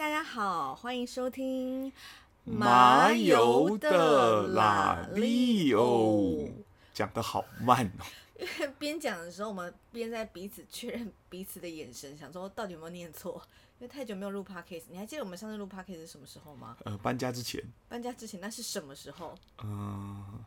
大家好，欢迎收听麻油的拉力哦，讲的好慢哦。因 为边讲的时候，我们边在彼此确认彼此的眼神，想说到底有没有念错。因为太久没有录 podcast，你还记得我们上次录 podcast 是什么时候吗？呃，搬家之前。搬家之前，那是什么时候？嗯，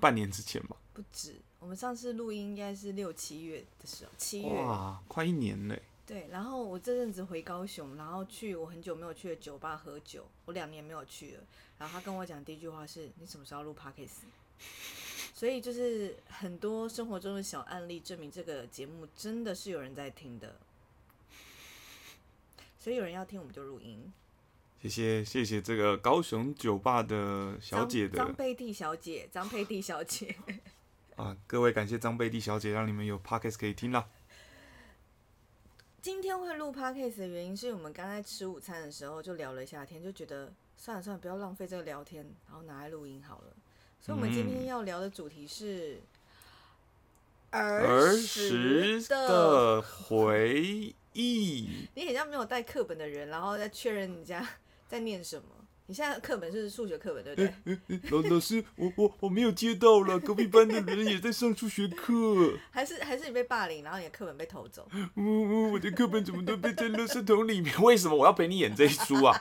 半年之前吧。不止，我们上次录音应该是六七月的时候，七月。哇，快一年嘞。对，然后我这阵子回高雄，然后去我很久没有去的酒吧喝酒，我两年没有去了。然后他跟我讲第一句话是：“你什么时候录 podcast？” 所以就是很多生活中的小案例，证明这个节目真的是有人在听的。所以有人要听，我们就录音。谢谢谢谢这个高雄酒吧的小姐的张佩蒂小姐，张佩蒂小姐。啊，各位感谢张佩蒂小姐，让你们有 podcast 可以听了。今天会录 podcast 的原因，是我们刚才吃午餐的时候就聊了一下天，就觉得算了算了，不要浪费这个聊天，然后拿来录音好了。所以，我们今天要聊的主题是儿时的回忆。你很像没有带课本的人，然后再确认人家在念什么。你现在课本是数学课本，对不对？老老师，我我我没有接到了，隔壁班的人也在上数学课。还是还是你被霸凌，然后你的课本被偷走？呜呜，我的课本怎么都被在垃圾桶里面？为什么我要陪你演这一出啊？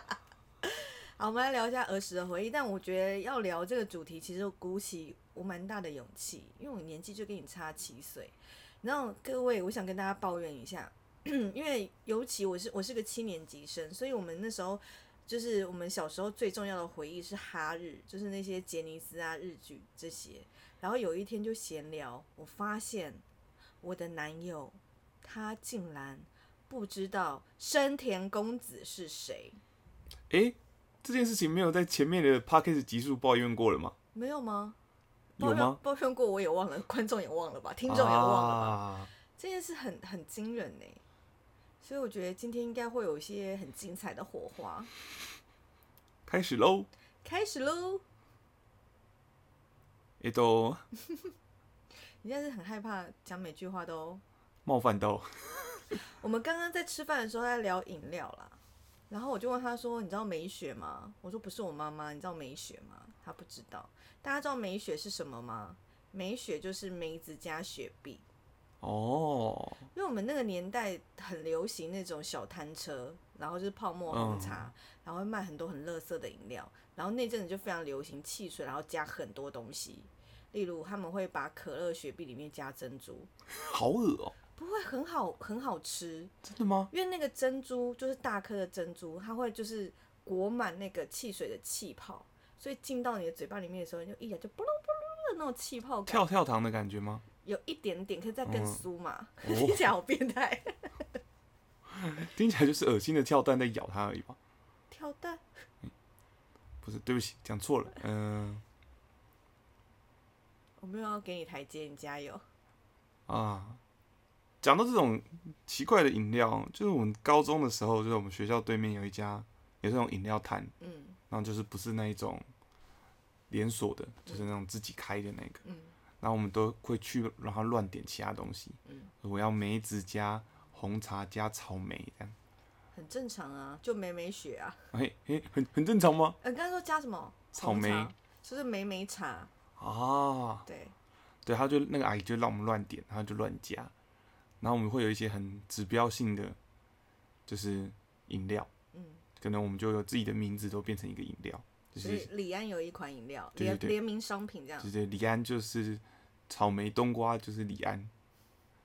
好，我们来聊一下儿时的回忆。但我觉得要聊这个主题，其实鼓起我蛮大的勇气，因为我年纪就跟你差七岁。然后各位，我想跟大家抱怨一下，因为尤其我是我是个七年级生，所以我们那时候。就是我们小时候最重要的回忆是哈日，就是那些杰尼斯啊、日剧这些。然后有一天就闲聊，我发现我的男友他竟然不知道生田公子是谁。哎，这件事情没有在前面的 p a c k a g e 集数抱怨过了吗？没有吗？有吗？抱怨过我也忘了，观众也忘了吧，听众也忘了吧。这件事很很惊人呢。所以我觉得今天应该会有一些很精彩的火花。开始喽！开始喽！也都，你现在是很害怕讲每句话都冒犯到。我们刚刚在吃饭的时候在聊饮料啦，然后我就问他说：“你知道美雪吗？”我说：“不是我妈妈，你知道美雪吗？”他不知道。大家知道美雪是什么吗？美雪就是梅子加雪碧。哦，因为我们那个年代很流行那种小摊车，然后就是泡沫红茶，然后会卖很多很乐色的饮料，然后那阵子就非常流行汽水，然后加很多东西，例如他们会把可乐、雪碧里面加珍珠，好恶哦，不会很好很好吃，真的吗？因为那个珍珠就是大颗的珍珠，它会就是裹满那个汽水的气泡，所以进到你的嘴巴里面的时候，你就一咬就啵噜啵噜的那种气泡感，跳跳糖的感觉吗？有一点点，可以再更酥嘛？听起来好变态。听起来就是恶心的跳蛋在咬它而已吧？跳蛋？不是，对不起，讲错了。嗯，我没有要给你台阶，你加油。啊，讲到这种奇怪的饮料，就是我们高中的时候，就是我们学校对面有一家也是那种饮料摊，嗯，然后就是不是那一种连锁的，就是那种自己开的那个，嗯。然后我们都会去，然后乱点其他东西。嗯，我要梅子加红茶加草莓这样。很正常啊，就梅梅雪啊。嘿，嘿，很很正常吗？呃，刚才说加什么？草莓，就是梅梅茶。啊。对。对，他就那个阿姨就让我们乱点，然后就乱加，然后我们会有一些很指标性的，就是饮料。嗯。可能我们就有自己的名字都变成一个饮料。就是李安有一款饮料，联联名商品这样。对对，李安就是。草莓冬瓜就是李安，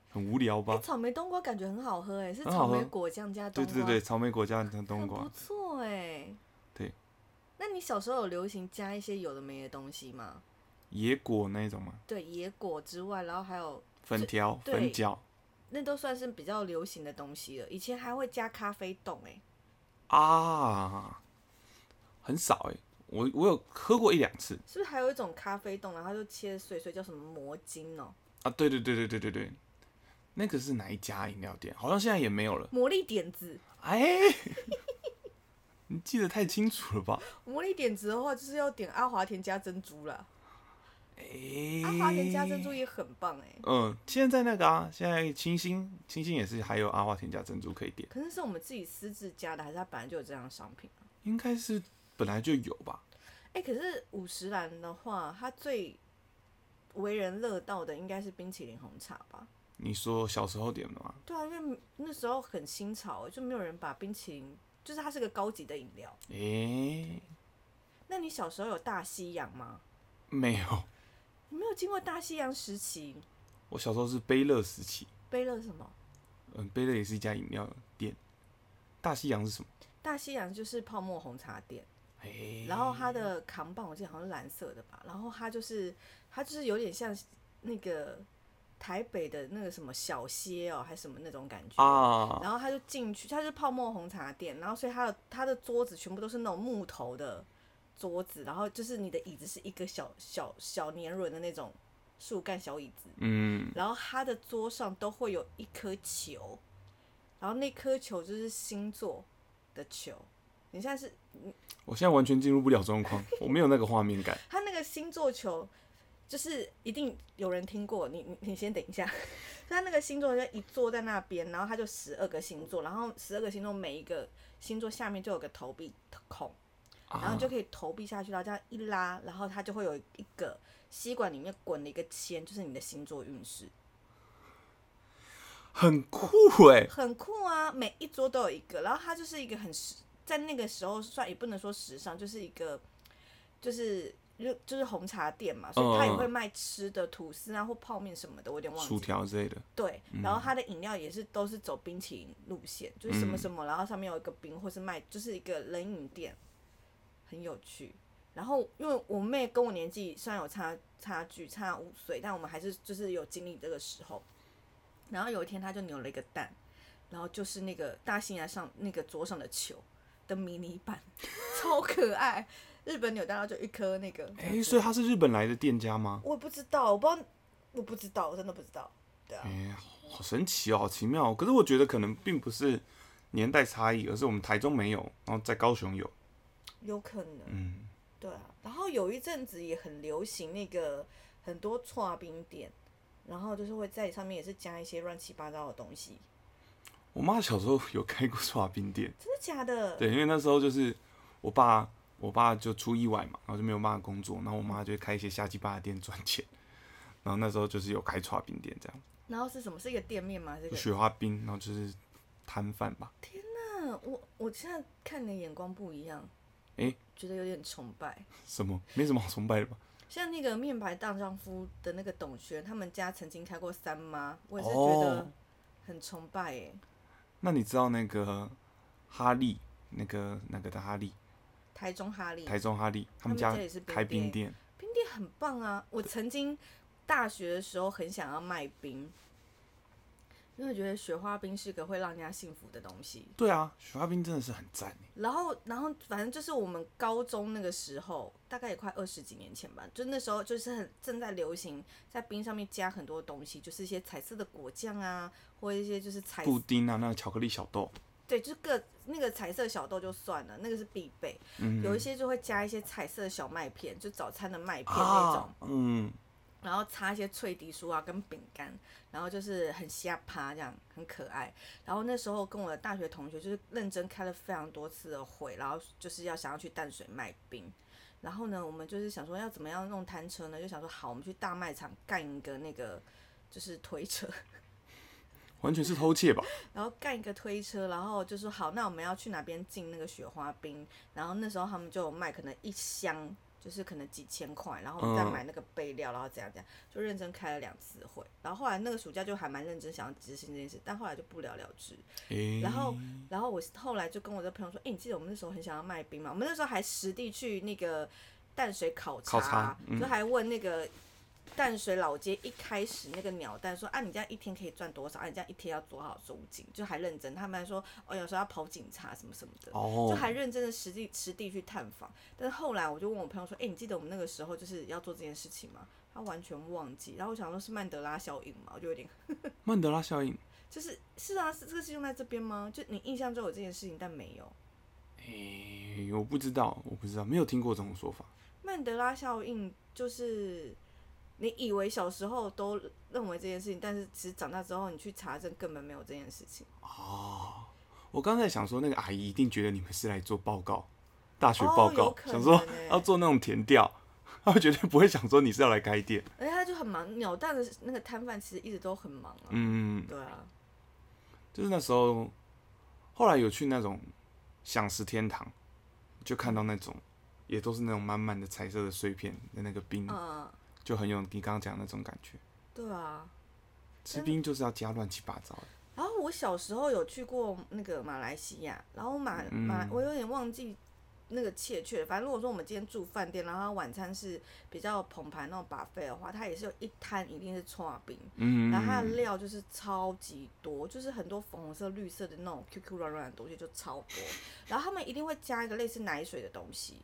很无聊吧？草莓冬瓜感觉很好喝哎，是草莓果酱加冬瓜。对对对，草莓果酱加冬瓜，不错哎。对。那你小时候有流行加一些有的没的东西吗？野果那种吗？对，野果之外，然后还有粉条、粉饺，那都算是比较流行的东西了。以前还会加咖啡冻哎。啊，很少哎。我我有喝过一两次，是不是还有一种咖啡冻，然后就切碎碎，叫什么魔晶哦？啊，对对对对对对对，那个是哪一家饮料店？好像现在也没有了。魔力点子，哎，你记得太清楚了吧？魔力点子的话，就是要点阿华田加珍珠了。哎，阿华田加珍珠也很棒哎。嗯，现在那个啊，现在清新清新也是还有阿华田加珍珠可以点。可是是我们自己私自加的，还是它本来就有这样的商品啊？应该是本来就有吧。哎，可是五十岚的话，它最为人乐道的应该是冰淇淋红茶吧？你说小时候点的吗？对啊，因为那时候很新潮，就没有人把冰淇淋，就是它是个高级的饮料。诶，那你小时候有大西洋吗？没有，你没有经过大西洋时期。我小时候是杯乐时期。杯乐什么？嗯，杯乐也是一家饮料店。大西洋是什么？大西洋就是泡沫红茶店。诶，然后它的扛棒我记得好像是蓝色的吧，然后它就是它就是有点像那个。台北的那个什么小歇哦，还是什么那种感觉啊？然后他就进去，他是泡沫红茶店，然后所以他的他的桌子全部都是那种木头的桌子，然后就是你的椅子是一个小小小年轮的那种树干小椅子，嗯，然后他的桌上都会有一颗球，然后那颗球就是星座的球。你现在是，我现在完全进入不了状况，我没有那个画面感。他那个星座球。就是一定有人听过，你你你先等一下。他那个星座就一坐在那边，然后他就十二个星座，然后十二个星座每一个星座下面就有个投币孔，然后就可以投币下去，然后这样一拉，然后它就会有一个吸管里面滚了一个签，就是你的星座运势。很酷哎，很酷啊！每一桌都有一个，然后它就是一个很时，在那个时候算也不能说时尚，就是一个就是。就就是红茶店嘛，所以他也会卖吃的吐司啊或泡面什么的，我有点忘记。薯条之类的。对，然后他的饮料也是都是走冰淇淋路线，就是什么什么，然后上面有一个冰，或是卖就是一个冷饮店，很有趣。然后因为我妹跟我年纪虽然有差差距差五岁，但我们还是就是有经历这个时候。然后有一天她就扭了一个蛋，然后就是那个大西洋上那个桌上的球的迷你版，超可爱。日本扭蛋，然后就一颗那个。哎，所以他是日本来的店家吗？我不知道，我不知道，我不知道，我真的不知道。对啊。哎，好神奇哦，好奇妙。可是我觉得可能并不是年代差异，而是我们台中没有，然后在高雄有。有可能。嗯。对啊，然后有一阵子也很流行那个很多串冰店，然后就是会在上面也是加一些乱七八糟的东西。我妈小时候有开过刷冰店。真的假的？对，因为那时候就是我爸。我爸就出意外嘛，然后就没有办法工作，然后我妈就开一些下鸡巴的店赚钱，然后那时候就是有开刷冰店这样。然后是什么？是一个店面吗？这个雪花冰，然后就是摊贩吧。天哪，我我现在看你的眼光不一样，哎，觉得有点崇拜。什么？没什么好崇拜的吧？像那个面白大丈夫的那个董璇，他们家曾经开过三妈，我也是觉得很崇拜哎。那你知道那个哈利，那个那个的哈利？台中哈利，台中哈利，他们家开冰店，冰店很棒啊！我曾经大学的时候很想要卖冰，因为觉得雪花冰是个会让人家幸福的东西。对啊，雪花冰真的是很赞。然后，然后反正就是我们高中那个时候，大概也快二十几年前吧，就那时候就是很正在流行在冰上面加很多东西，就是一些彩色的果酱啊，或者一些就是彩布丁啊，那个巧克力小豆。对，就是个那个彩色小豆就算了，那个是必备。嗯有一些就会加一些彩色的小麦片，就早餐的麦片那种。嗯。然后插一些脆迪酥啊，跟饼干，然后就是很瞎趴这样，很可爱。然后那时候跟我的大学同学就是认真开了非常多次的会，然后就是要想要去淡水卖冰。然后呢，我们就是想说要怎么样弄摊车呢？就想说好，我们去大卖场干一个那个就是推车。完全是偷窃吧。然后干一个推车，然后就说好，那我们要去哪边进那个雪花冰？然后那时候他们就卖，可能一箱就是可能几千块，然后我们再买那个备料，然后怎样怎样，就认真开了两次会。然后后来那个暑假就还蛮认真想要执行这件事，但后来就不了了之。然后，然后我后来就跟我的朋友说：“哎，你记得我们那时候很想要卖冰吗？我们那时候还实地去那个淡水考察，就还问那个。”淡水老街一开始那个鸟蛋说啊，你这样一天可以赚多少？啊，你这样一天要多少租金？就还认真，他们还说哦，有时候要跑警察什么什么的，就还认真的实地实地去探访。但是后来我就问我朋友说，哎，你记得我们那个时候就是要做这件事情吗？他完全忘记。然后我想说，是曼德拉效应嘛？我就有点 曼德拉效应，就是是啊，是这个是用在这边吗？就你印象中有这件事情，但没有。诶，我不知道，我不知道，没有听过这种说法。曼德拉效应就是。你以为小时候都认为这件事情，但是其实长大之后你去查证，根本没有这件事情。哦，我刚才想说，那个阿姨一定觉得你们是来做报告，大学报告，想说要做那种填调，她绝对不会想说你是要来开店。而且他就很忙，鸟蛋的那个摊贩其实一直都很忙啊。嗯，对啊。就是那时候，后来有去那种享食天堂，就看到那种，也都是那种满满的彩色的碎片的那个冰，就很有你刚刚讲那种感觉。对啊，吃冰就是要加乱七八糟的。然后我小时候有去过那个马来西亚，然后马马我有点忘记。那个切切，反正如果说我们今天住饭店，然后晚餐是比较澎湃那种把费的话，它也是有一摊一定是串冰，然后它的料就是超级多，就是很多粉红色、绿色的那种 QQ 软软的东西就超多，然后他们一定会加一个类似奶水的东西，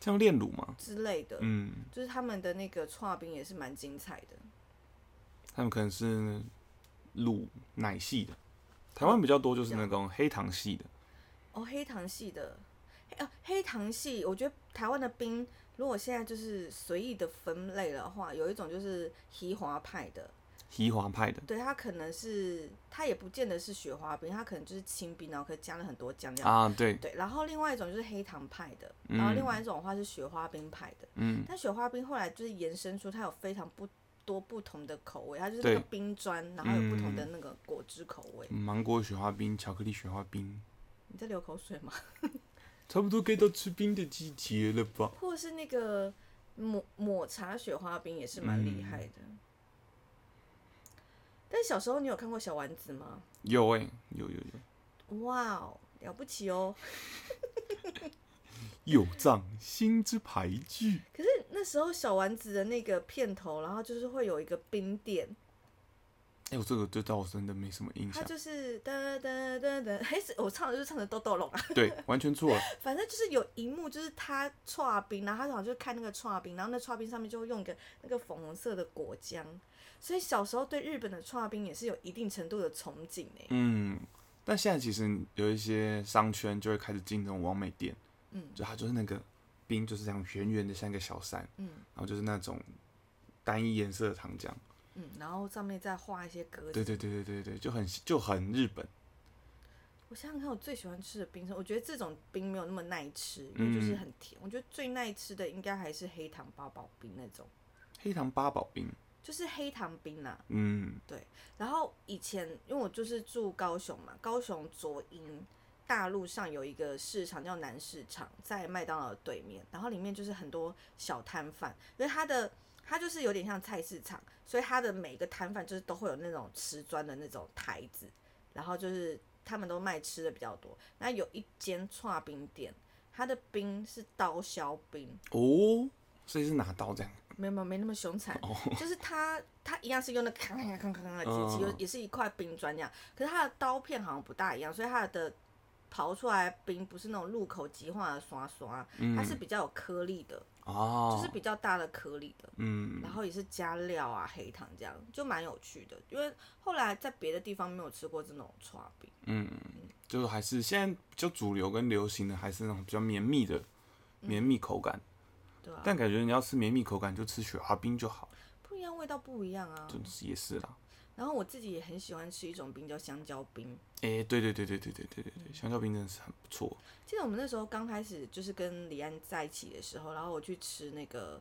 像炼乳嘛之类的，嗯，就是他们的那个串冰也是蛮精彩的，他们可能是乳奶系的，台湾比较多就是那种黑糖系的，哦，黑糖系的。黑糖系，我觉得台湾的冰，如果现在就是随意的分类的话，有一种就是西华派的，西华派的，对，它可能是，它也不见得是雪花冰，它可能就是清冰，然后可以加了很多酱料。啊，对，对，然后另外一种就是黑糖派的，然后另外一种的话是雪花冰派的，嗯，但雪花冰后来就是延伸出它有非常不多不同的口味，它就是那个冰砖，然后有不同的那个果汁口味，芒果雪花冰、巧克力雪花冰，你在流口水吗？差不多该到吃冰的季节了吧？或者是那个抹抹茶雪花冰也是蛮厉害的。但小时候你有看过小丸子吗？有哎，有有有。哇哦，了不起哦！有藏心之牌具。可是那时候小丸子的那个片头，然后就是会有一个冰店。哎，我这个对我真的没什么印象。他就是哒哒哒哒，嘿，我唱的就是唱的豆豆龙啊。对，完全错了。反正就是有一幕，就是他串冰，然后他好像就看那个串冰，然后那串冰上面就会用一个那个粉红色的果浆，所以小时候对日本的串冰也是有一定程度的憧憬诶。嗯，但现在其实有一些商圈就会开始进这种完美店，嗯，就它就是那个冰就是这样圆圆的像一个小山，嗯，然后就是那种单一颜色的糖浆。嗯，然后上面再画一些格子。对对对对对对，就很就很日本。我想想看，我最喜欢吃的冰，我觉得这种冰没有那么耐吃，因为就是很甜。我觉得最耐吃的应该还是黑糖八宝冰那种。黑糖八宝冰就是黑糖冰呐。嗯，对。然后以前因为我就是住高雄嘛，高雄左营大路上有一个市场叫南市场，在麦当劳对面，然后里面就是很多小摊贩，因为它的。它就是有点像菜市场，所以它的每个摊贩就是都会有那种瓷砖的那种台子，然后就是他们都卖吃的比较多。那有一间串冰店，它的冰是刀削冰哦，所以是拿刀这样？没有没有没那么凶残，就是它它一样是用那咔咔咔咔咔的机器，也是一块冰砖这样，可是它的刀片好像不大一样，所以它的刨出来冰不是那种入口即化的刷刷，它是比较有颗粒的。哦，就是比较大的颗粒的，嗯，然后也是加料啊，黑糖这样，就蛮有趣的。因为后来在别的地方没有吃过这种串饼，嗯，就是还是现在比较主流跟流行的还是那种比较绵密的绵密口感，对啊。但感觉你要吃绵密口感，就吃雪花冰就好。不一样，味道不一样啊。就是也是啦。然后我自己也很喜欢吃一种冰叫香蕉冰。哎，对对对对对对对对对，香蕉冰真的是很不错。记得我们那时候刚开始就是跟李安在一起的时候，然后我去吃那个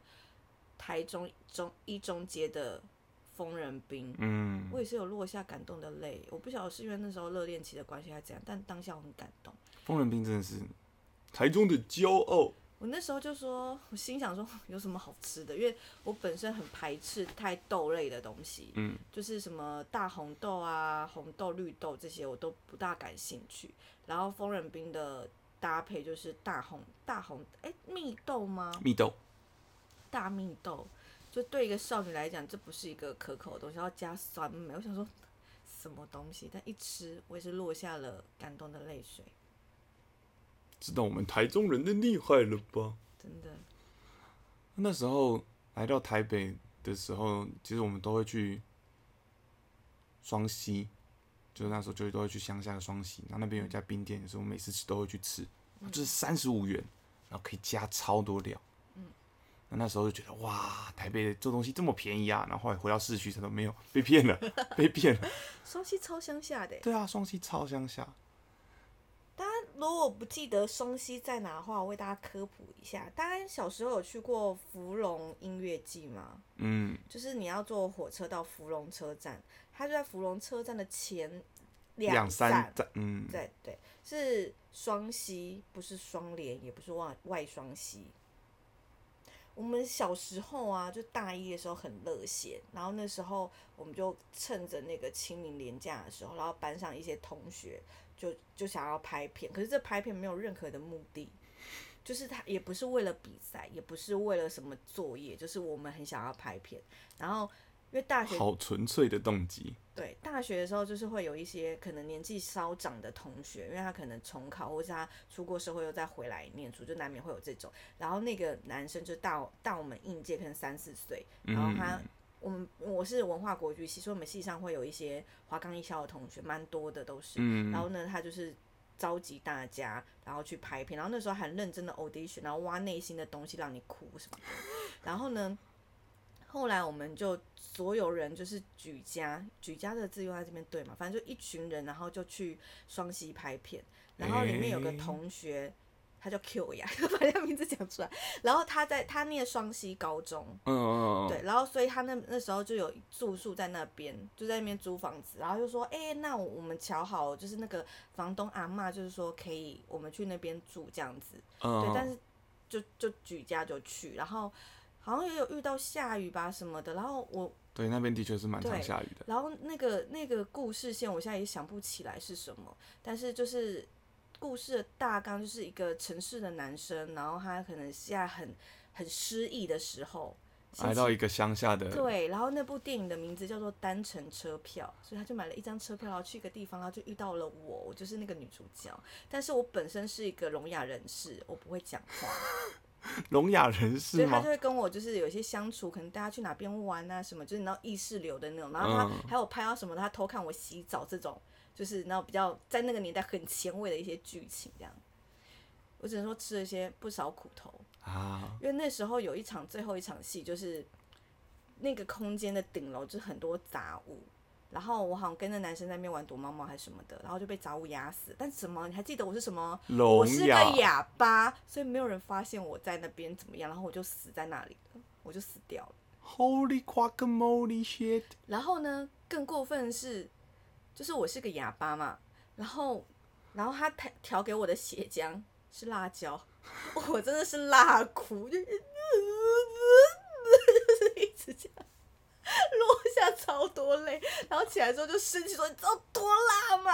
台中中一中街的疯人冰，嗯，我也是有落下感动的泪。我不晓得是因为那时候热恋期的关系还是怎样，但当下我很感动。疯人冰真的是台中的骄傲。我那时候就说，我心想说有什么好吃的？因为我本身很排斥太豆类的东西，嗯，就是什么大红豆啊、红豆、绿豆这些我都不大感兴趣。然后疯人冰的搭配就是大红大红，哎，蜜豆吗？蜜豆，大蜜豆，就对一个少女来讲，这不是一个可口的东西，要加酸梅。我想说什么东西？但一吃，我也是落下了感动的泪水。知道我们台中人的厉害了吧？真的。那时候来到台北的时候，其实我们都会去双溪，就是那时候就都会去乡下的双溪，然后那边有一家冰店，也是我每次吃都会去吃，就是三十五元，然后可以加超多料。嗯。那那时候就觉得哇，台北做东西这么便宜啊！然后后来回到市区，才都没有被骗了，被骗了。双溪超乡下的。对啊，双溪超乡下。如果不记得松溪在哪的话，我为大家科普一下。大家小时候有去过芙蓉音乐季吗？嗯。就是你要坐火车到芙蓉车站，它就在芙蓉车站的前两三站。嗯。对对，是双溪，不是双连，也不是外外双溪。我们小时候啊，就大一的时候很热血，然后那时候我们就趁着那个清明年假的时候，然后班上一些同学就就想要拍片，可是这拍片没有任何的目的，就是他也不是为了比赛，也不是为了什么作业，就是我们很想要拍片，然后。因为大学好纯粹的动机。对，大学的时候就是会有一些可能年纪稍长的同学，因为他可能重考，或是他出过社会又再回来念书，就难免会有这种。然后那个男生就大大我们应届可能三四岁，然后他我们我是文化国剧系，所以我们系上会有一些华冈艺校的同学，蛮多的都是。然后呢，他就是召集大家，然后去拍片，然后那时候很认真的 audition，然后挖内心的东西让你哭什么的。然后呢？后来我们就所有人就是举家，举家的字用在这边对嘛？反正就一群人，然后就去双溪拍片，然后里面有个同学，他叫 Q 呀，把他名字讲出来。然后他在他念双溪高中，嗯嗯嗯，对，然后所以他那那时候就有住宿在那边，就在那边租房子，然后就说，哎，那我们瞧好，就是那个房东阿妈，就是说可以我们去那边住这样子，对，但是就就举家就去，然后。好像也有遇到下雨吧什么的，然后我对那边的确是蛮常下雨的。然后那个那个故事线，我现在也想不起来是什么，但是就是故事的大纲就是一个城市的男生，然后他可能现在很很失意的时候，来到一个乡下的对，然后那部电影的名字叫做《单程车票》，所以他就买了一张车票，然后去一个地方，然后就遇到了我，我就是那个女主角。但是我本身是一个聋哑人士，我不会讲话。聋哑人士所以他就会跟我就是有一些相处，可能大家去哪边玩啊什么，就是你知道意识流的那种。然后他还有拍到什么，他偷看我洗澡这种，就是你知道比较在那个年代很前卫的一些剧情这样。我只能说吃了一些不少苦头啊，因为那时候有一场最后一场戏，就是那个空间的顶楼就很多杂物。然后我好像跟那男生在那边玩躲猫猫还是什么的，然后就被杂物压死。但什么？你还记得我是什么？我是个哑巴，所以没有人发现我在那边怎么样，然后我就死在那里了，我就死掉了。Holy guacamole shit！然后呢，更过分的是，就是我是个哑巴嘛，然后，然后他调调给我的血浆是辣椒，我真的是辣哭，就是一直这样。落下超多泪，然后起来之后就生气说：“你知道多辣吗？”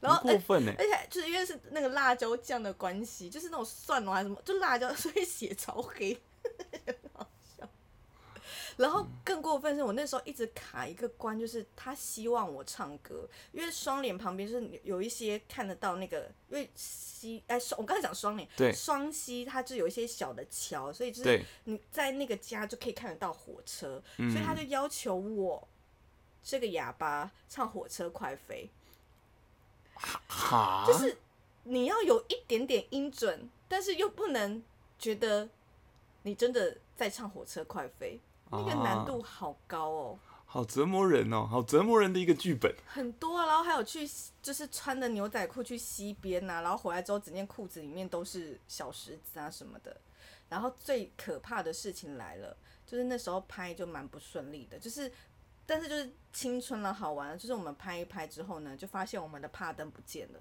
然后过分呢，而且就是因为是那个辣椒酱的关系，就是那种蒜蓉还是什么，就辣椒，所以血超黑。然后更过分是我那时候一直卡一个关，就是他希望我唱歌，因为双脸旁边就是有一些看得到那个，因为西哎双我刚才讲双脸，对，双溪它就有一些小的桥，所以就是你在那个家就可以看得到火车，所以他就要求我这个哑巴唱火车快飞，哈，就是你要有一点点音准，但是又不能觉得你真的在唱火车快飞。那个难度好高哦，好折磨人哦，好折磨人的一个剧本。很多啊，然后还有去就是穿的牛仔裤去溪边呐，然后回来之后整件裤子里面都是小石子啊什么的。然后最可怕的事情来了，就是那时候拍就蛮不顺利的，就是但是就是青春了，好玩，就是我们拍一拍之后呢，就发现我们的帕灯不见了。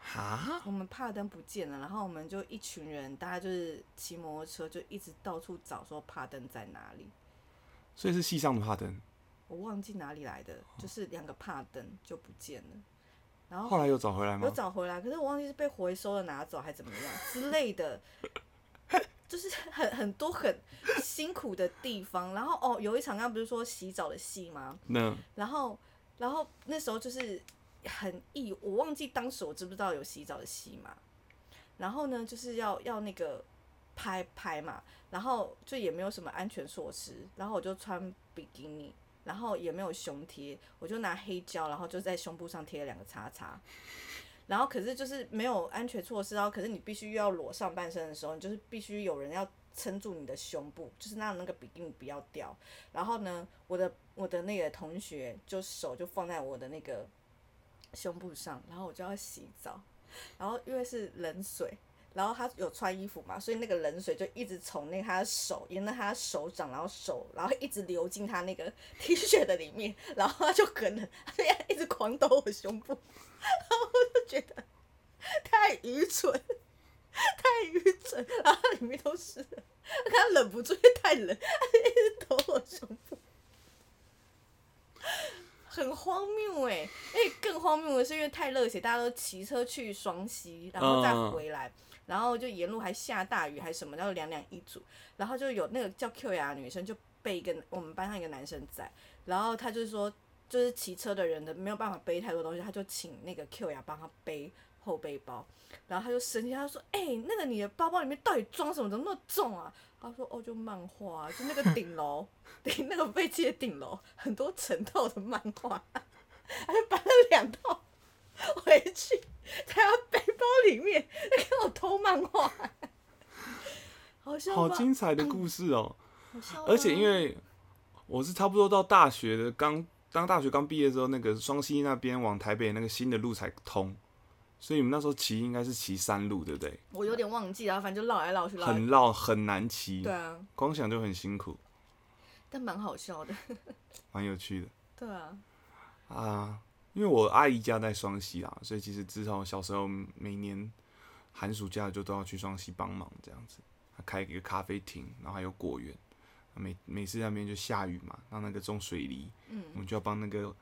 哈，我们帕登不见了，然后我们就一群人，大家就是骑摩托车，就一直到处找，说帕登在哪里。所以是西上的帕登，我忘记哪里来的，就是两个帕登就不见了。然后后来又找回来吗？有找回来，可是我忘记是被回收了拿走还是怎么样之类的，就是很很多很辛苦的地方。然后哦，有一场刚刚不是说洗澡的戏吗？那然后然后那时候就是。很意，我忘记当时我知不知道有洗澡的戏嘛？然后呢，就是要要那个拍拍嘛，然后就也没有什么安全措施，然后我就穿比基尼，然后也没有胸贴，我就拿黑胶，然后就在胸部上贴了两个叉叉，然后可是就是没有安全措施，然后可是你必须要裸上半身的时候，你就是必须有人要撑住你的胸部，就是让那个比基尼不要掉。然后呢，我的我的那个同学就手就放在我的那个胸部上，然后我就要洗澡，然后因为是冷水。然后他有穿衣服嘛，所以那个冷水就一直从那他的手沿着他的手掌，然后手，然后一直流进他那个 T 恤的里面，然后他就很冷，他就一直狂抖我胸部，然后我就觉得太愚蠢，太愚蠢，然后里面都是，他忍不住因为，太冷，他就一直抖我胸部，很荒谬哎，哎，更荒谬的是因为太热血，大家都骑车去双溪，然后再回来。然后就沿路还下大雨，还什么，然后两两一组，然后就有那个叫 Q 雅的女生就被一个我们班上一个男生载，然后他就是说，就是骑车的人的没有办法背太多东西，他就请那个 Q 雅帮他背后背包，然后他就生气，他说：“哎，那个你的包包里面到底装什么？怎么那么重啊？”他说：“哦，就漫画，就那个顶楼，顶那个飞机的顶楼，很多成套的漫画，他就搬了两套回去。”在他背包里面，他给我偷漫画，好笑好精彩的故事哦！而且因为我是差不多到大学的，刚当大学刚毕业之后，那个双溪那边往台北那个新的路才通，所以你们那时候骑应该是骑山路，对不对？我有点忘记了，反正就绕来绕去，很绕，很难骑。对啊，光想就很辛苦，但蛮好笑的，蛮有趣的。对啊，啊。因为我阿姨家在双溪啊，所以其实自从小时候每年寒暑假就都要去双溪帮忙这样子。他开一个咖啡厅，然后还有果园。每每次那边就下雨嘛，让那个种水梨，嗯，我们就要帮那个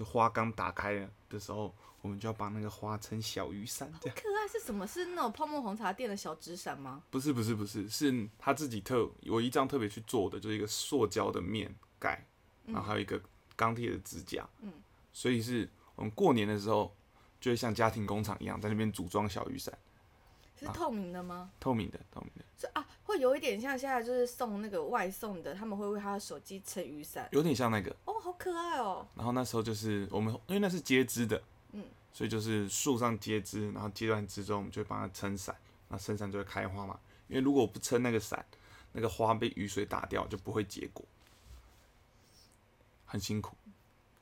的花刚打开了的时候，我们就要把那个花撑小雨伞。这样可爱是什么？是那种泡沫红茶店的小纸伞吗？不是不是不是，是他自己特我一张特别去做的，就是一个塑胶的面盖，然后还有一个钢铁的支架，嗯，所以是。我们过年的时候，就会像家庭工厂一样，在那边组装小雨伞。是透明的吗？透明的，透明的。是啊，会有一点像现在就是送那个外送的，他们会为他的手机撑雨伞。有点像那个。哦，好可爱哦。然后那时候就是我们，因为那是接枝的，嗯，所以就是树上接枝，然后接完枝之后，我们就会帮它撑伞，那撑伞就会开花嘛。因为如果不撑那个伞，那个花被雨水打掉，就不会结果，很辛苦。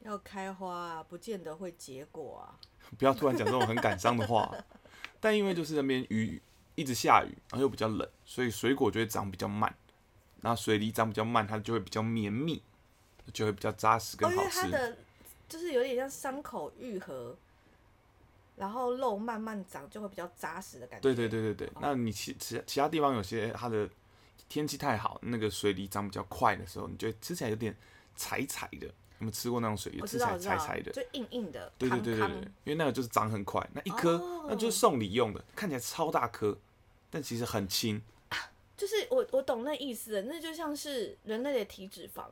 要开花啊，不见得会结果啊！不要突然讲这种很感伤的话。但因为就是那边雨一直下雨，然后又比较冷，所以水果就会长比较慢。然后水梨长比较慢，它就会比较绵密，就会比较扎实更好吃。它的就是有点像伤口愈合，然后肉慢慢长，就会比较扎实的感觉。对对对对对。那你其其其他地方有些它的天气太好，那个水梨长比较快的时候，你觉得吃起来有点柴柴的。有没有吃过那种水？吃起来柴柴的，就硬硬的。对对对对对，因为那个就是长很快，那一颗那就是送礼用的，看起来超大颗，但其实很轻。就是我我懂那意思，那就像是人类的体脂肪。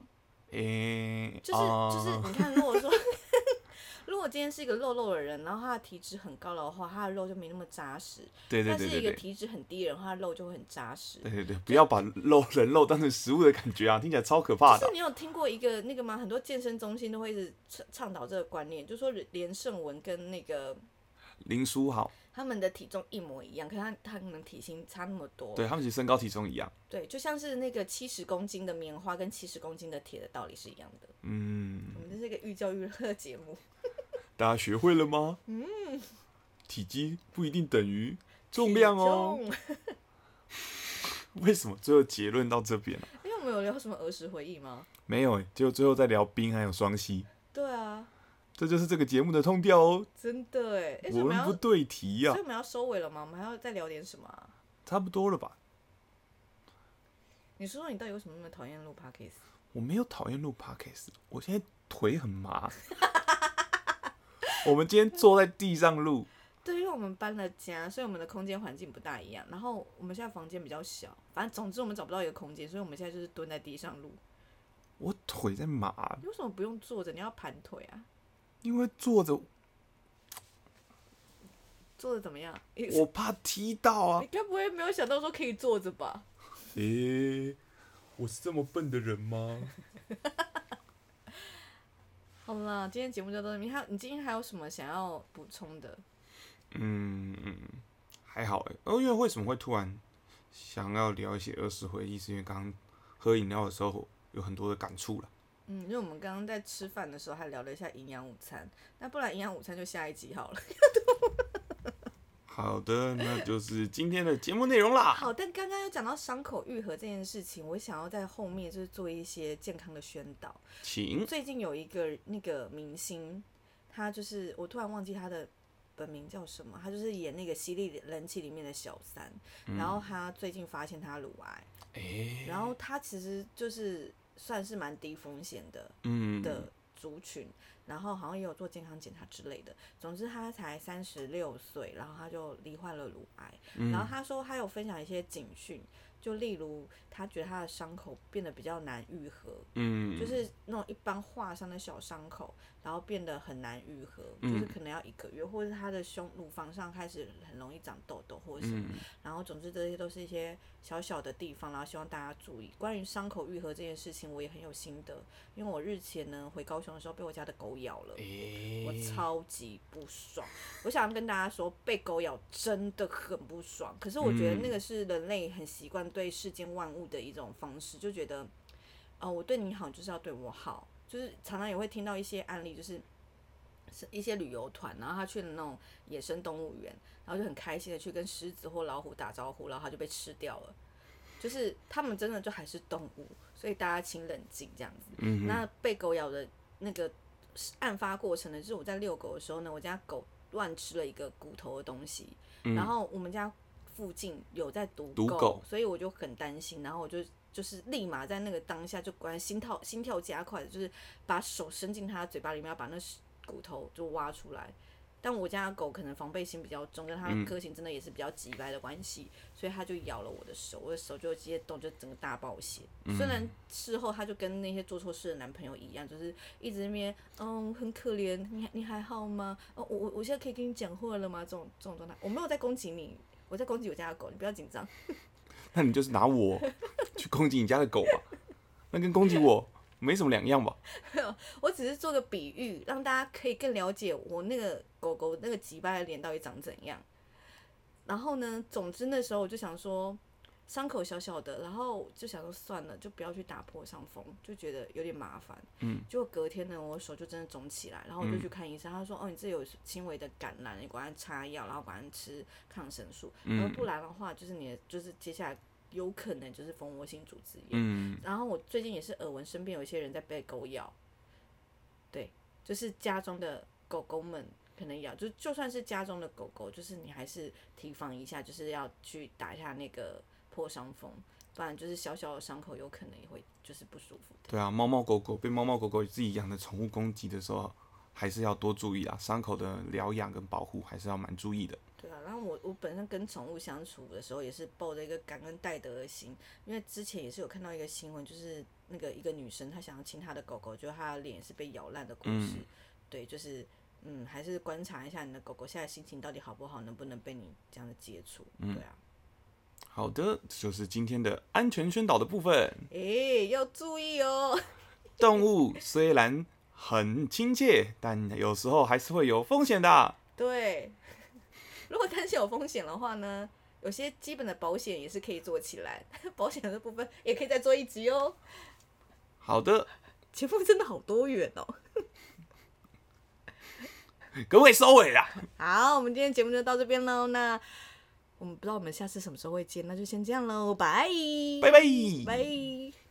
诶，就是就是你看，如果说。如果今天是一个肉肉的人，然后他的体脂很高的话，他的肉就没那么扎实。对对对对。但是一个体脂很低的人，他的肉就会很扎实。对对对，不要把肉人肉当成食物的感觉啊，听起来超可怕的。是你有听过一个那个吗？很多健身中心都会一直倡倡导这个观念，就说连胜文跟那个林书豪，他们的体重一模一样，可是他他们体型差那么多。对他们其实身高体重一样。对，就像是那个七十公斤的棉花跟七十公斤的铁的道理是一样的。嗯。我们这是一个寓教于乐的节目。大家学会了吗？嗯，体积不一定等于重量哦。为什么最后结论到这边因为我们有聊什么儿时回忆吗？没有哎，就最后在聊冰还有双膝。对啊，这就是这个节目的通调哦。真的哎，我们不对题呀。所以我们要收尾了吗？我们还要再聊点什么？差不多了吧。你说说你到底为什么那么讨厌录 podcast？我没有讨厌录 podcast，我现在腿很麻。我们今天坐在地上录，对，因为我们搬了家，所以我们的空间环境不大一样。然后我们现在房间比较小，反正总之我们找不到一个空间，所以我们现在就是蹲在地上录。我腿在麻，为什么不用坐着？你要盘腿啊？因为坐着，坐着怎么样？我怕踢到啊！你该不会没有想到说可以坐着吧？诶，我是这么笨的人吗？好了，今天节目就到这里。你还你今天还有什么想要补充的？嗯，还好哎。哦，因为为什么会突然想要聊一些儿时回忆，是因为刚刚喝饮料的时候有很多的感触了。嗯，因为我们刚刚在吃饭的时候还聊了一下营养午餐，那不然营养午餐就下一集好了。好的，那就是今天的节目内容啦。好，但刚刚有讲到伤口愈合这件事情，我想要在后面就是做一些健康的宣导。请。最近有一个那个明星，他就是我突然忘记他的本名叫什么，他就是演那个《犀利人气》里面的小三，然后他最近发现他乳癌，然后他其实就是算是蛮低风险的，嗯的族群。然后好像也有做健康检查之类的。总之他才三十六岁，然后他就罹患了乳癌。然后他说他有分享一些警讯，就例如他觉得他的伤口变得比较难愈合，嗯，就是那种一般划伤的小伤口。然后变得很难愈合，就是可能要一个月，或者是他的胸乳房上开始很容易长痘痘，或者什么。然后总之这些都是一些小小的地方，然后希望大家注意。关于伤口愈合这件事情，我也很有心得，因为我日前呢回高雄的时候被我家的狗咬了，我超级不爽。我想跟大家说，被狗咬真的很不爽。可是我觉得那个是人类很习惯对世间万物的一种方式，就觉得，哦，我对你好就是要对我好。就是常常也会听到一些案例，就是是一些旅游团，然后他去了那种野生动物园，然后就很开心的去跟狮子或老虎打招呼，然后他就被吃掉了。就是他们真的就还是动物，所以大家请冷静这样子。那被狗咬的那个案发过程呢，就是我在遛狗的时候呢，我家狗乱吃了一个骨头的东西，然后我们家附近有在毒狗，所以我就很担心，然后我就。就是立马在那个当下就果然心跳心跳加快，就是把手伸进它嘴巴里面，要把那骨头就挖出来。但我家的狗可能防备心比较重，跟它个性真的也是比较急白的关系，所以它就咬了我的手，我的手就直接动，就整个大爆血。虽然事后它就跟那些做错事的男朋友一样，就是一直那边嗯很可怜，你你还好吗？哦我我我现在可以跟你讲话了吗？这种这种状态，我没有在攻击你，我在攻击我家的狗，你不要紧张。那你就是拿我去攻击你家的狗吧，那跟攻击我没什么两样吧？我只是做个比喻，让大家可以更了解我那个狗狗那个吉巴的脸到底长怎样。然后呢，总之那时候我就想说，伤口小小的，然后就想说算了，就不要去打破伤风，就觉得有点麻烦。嗯。就隔天呢，我手就真的肿起来，然后我就去看医生，他说：“哦，你这有轻微的感染，你管擦药，然后管吃抗生素，然后不然的话，就是你就是接下来。”有可能就是蜂窝性组织炎。嗯，然后我最近也是耳闻身边有一些人在被狗咬，对，就是家中的狗狗们可能咬，就就算是家中的狗狗，就是你还是提防一下，就是要去打一下那个破伤风，不然就是小小的伤口有可能也会就是不舒服。对啊，猫猫狗狗被猫猫狗狗自己养的宠物攻击的时候，还是要多注意啊，伤口的疗养跟保护还是要蛮注意的。对啊，然后我我本身跟宠物相处的时候，也是抱着一个感恩戴德的心，因为之前也是有看到一个新闻，就是那个一个女生她想要亲她的狗狗，就她的脸是被咬烂的故事。对，就是嗯，还是观察一下你的狗狗现在心情到底好不好，能不能被你这样的接触。对啊。好的，这就是今天的安全宣导的部分。诶，要注意哦。动物虽然很亲切，但有时候还是会有风险的。对。如果担心有风险的话呢，有些基本的保险也是可以做起来。保险的部分也可以再做一集哦。好的，节目真的好多元哦。各位收尾啦。好，我们今天节目就到这边喽。那我们不知道我们下次什么时候会见，那就先这样喽，拜拜拜拜。